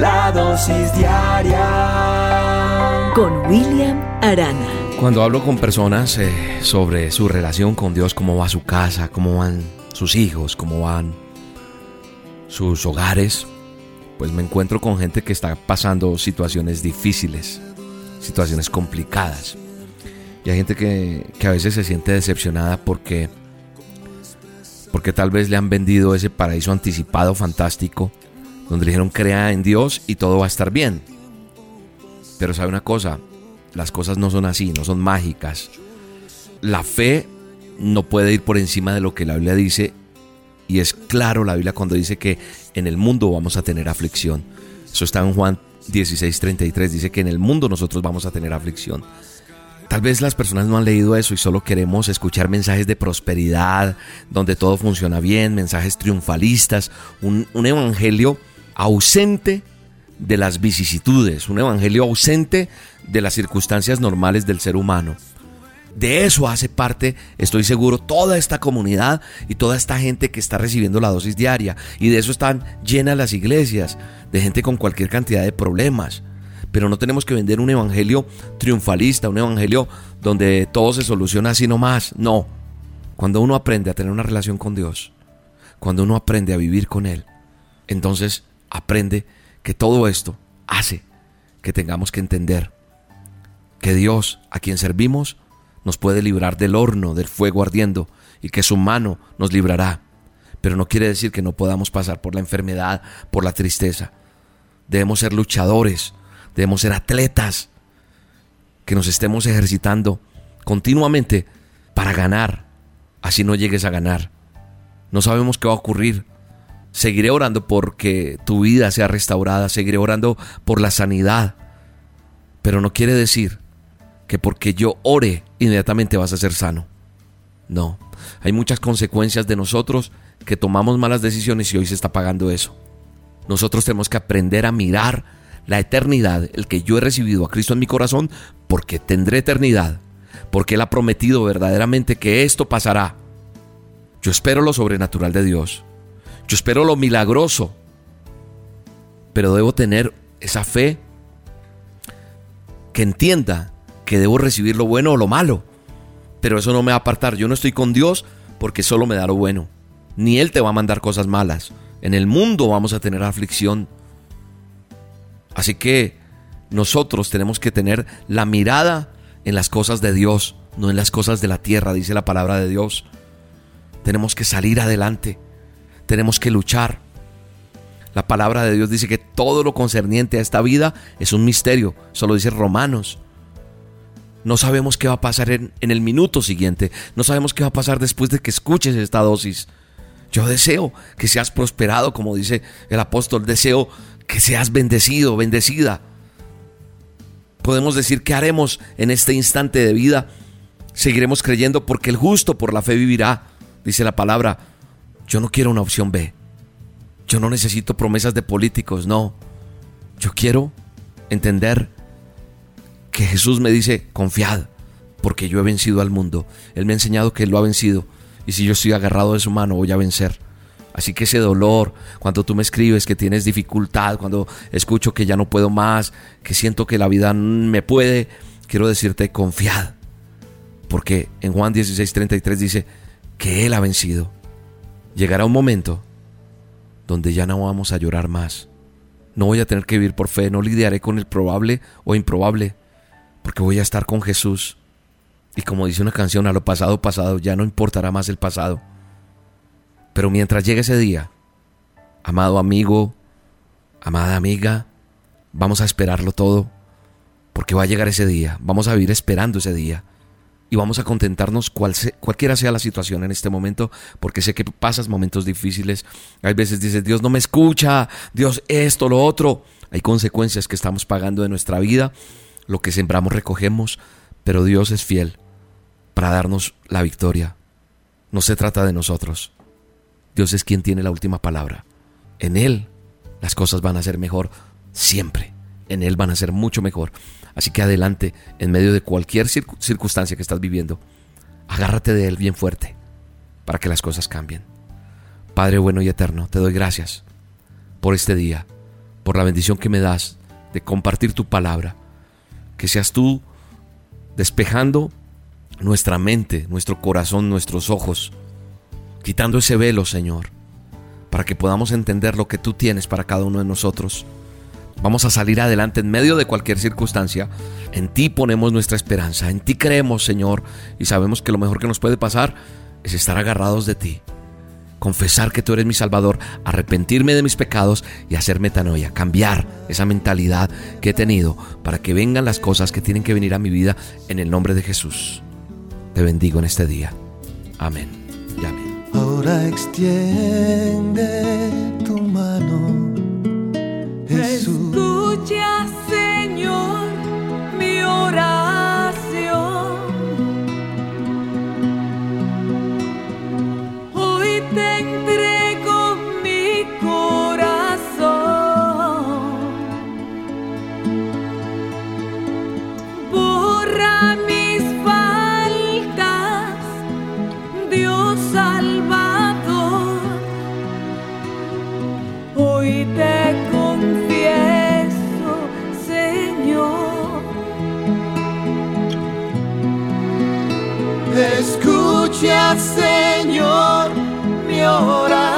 La dosis diaria con William Arana. Cuando hablo con personas eh, sobre su relación con Dios, cómo va su casa, cómo van sus hijos, cómo van sus hogares, pues me encuentro con gente que está pasando situaciones difíciles, situaciones complicadas. Y hay gente que, a veces se siente decepcionada porque, porque tal vez le han vendido ese paraíso anticipado fantástico, donde dijeron crea en Dios y todo va a estar bien. Pero sabe una cosa, las cosas no son así, no son mágicas. La fe no puede ir por encima de lo que la Biblia dice y es claro la Biblia cuando dice que en el mundo vamos a tener aflicción. Eso está en Juan 16:33, dice que en el mundo nosotros vamos a tener aflicción. Tal vez las personas no han leído eso y solo queremos escuchar mensajes de prosperidad, donde todo funciona bien, mensajes triunfalistas, un, un evangelio ausente de las vicisitudes, un evangelio ausente de las circunstancias normales del ser humano. De eso hace parte, estoy seguro, toda esta comunidad y toda esta gente que está recibiendo la dosis diaria. Y de eso están llenas las iglesias, de gente con cualquier cantidad de problemas. Pero no tenemos que vender un evangelio triunfalista, un evangelio donde todo se soluciona así nomás. No. Cuando uno aprende a tener una relación con Dios, cuando uno aprende a vivir con Él, entonces aprende que todo esto hace que tengamos que entender que Dios a quien servimos nos puede librar del horno, del fuego ardiendo, y que su mano nos librará. Pero no quiere decir que no podamos pasar por la enfermedad, por la tristeza. Debemos ser luchadores, debemos ser atletas, que nos estemos ejercitando continuamente para ganar, así no llegues a ganar. No sabemos qué va a ocurrir. Seguiré orando porque tu vida sea restaurada, seguiré orando por la sanidad, pero no quiere decir que porque yo ore inmediatamente vas a ser sano. No, hay muchas consecuencias de nosotros que tomamos malas decisiones y hoy se está pagando eso. Nosotros tenemos que aprender a mirar la eternidad, el que yo he recibido a Cristo en mi corazón, porque tendré eternidad, porque Él ha prometido verdaderamente que esto pasará. Yo espero lo sobrenatural de Dios, yo espero lo milagroso, pero debo tener esa fe que entienda que debo recibir lo bueno o lo malo. Pero eso no me va a apartar. Yo no estoy con Dios porque solo me da lo bueno. Ni Él te va a mandar cosas malas. En el mundo vamos a tener aflicción. Así que nosotros tenemos que tener la mirada en las cosas de Dios, no en las cosas de la tierra, dice la palabra de Dios. Tenemos que salir adelante. Tenemos que luchar. La palabra de Dios dice que todo lo concerniente a esta vida es un misterio. Solo dice Romanos. No sabemos qué va a pasar en, el minuto siguiente. No sabemos qué va a pasar después de que escuches esta dosis. Yo deseo que seas prosperado, como dice el apóstol. Deseo que seas bendecido, bendecida. Podemos decir que haremos en este instante de vida. Seguiremos creyendo porque el justo por la fe vivirá. Dice la palabra. Yo no quiero una opción B. Yo no necesito promesas de políticos, no. Yo quiero entender que Jesús me dice, confiad, porque yo he vencido al mundo. Él me ha enseñado que Él lo ha vencido. Y si yo estoy agarrado de su mano, voy a vencer. Así que ese dolor, cuando tú me escribes que tienes dificultad, cuando escucho que ya no puedo más, que siento que la vida me puede, quiero decirte, confiad. Porque en Juan 16:33 dice que Él ha vencido. Llegará un momento donde ya no vamos a llorar más. No voy a tener que vivir por fe, no lidiaré con el probable o improbable, porque voy a estar con Jesús. Y como dice una canción, a lo pasado pasado, ya no importará más el pasado. Pero mientras llegue ese día, amado amigo, amada amiga, vamos a esperarlo todo, porque va a llegar ese día, vamos a vivir esperando ese día. Y vamos a contentarnos cual cualquiera sea la situación en este momento, porque sé que pasas momentos difíciles. Hay veces dices, Dios no me escucha, Dios esto, lo otro. Hay consecuencias que estamos pagando de nuestra vida, lo que sembramos recogemos, pero Dios es fiel para darnos la victoria. No se trata de nosotros. Dios es quien tiene la última palabra. En Él las cosas van a ser mejor siempre. En Él van a ser mucho mejor. Así que adelante, en medio de cualquier circunstancia que estás viviendo, agárrate de Él bien fuerte para que las cosas cambien. Padre bueno y eterno, te doy gracias por este día, por la bendición que me das de compartir tu palabra. Que seas tú despejando nuestra mente, nuestro corazón, nuestros ojos, quitando ese velo, Señor, para que podamos entender lo que tú tienes para cada uno de nosotros Vamos a salir adelante en medio de cualquier circunstancia. En ti ponemos nuestra esperanza, en ti creemos, Señor, y sabemos que lo mejor que nos puede pasar es estar agarrados de ti. Confesar que tú eres mi Salvador, arrepentirme de mis pecados y hacer metanoia, cambiar esa mentalidad que he tenido para que vengan las cosas que tienen que venir a mi vida en el nombre de Jesús. Te bendigo en este día. Amén y amén. Ahora extiende tu mano Escucha, Escucha, Señor, mi oración.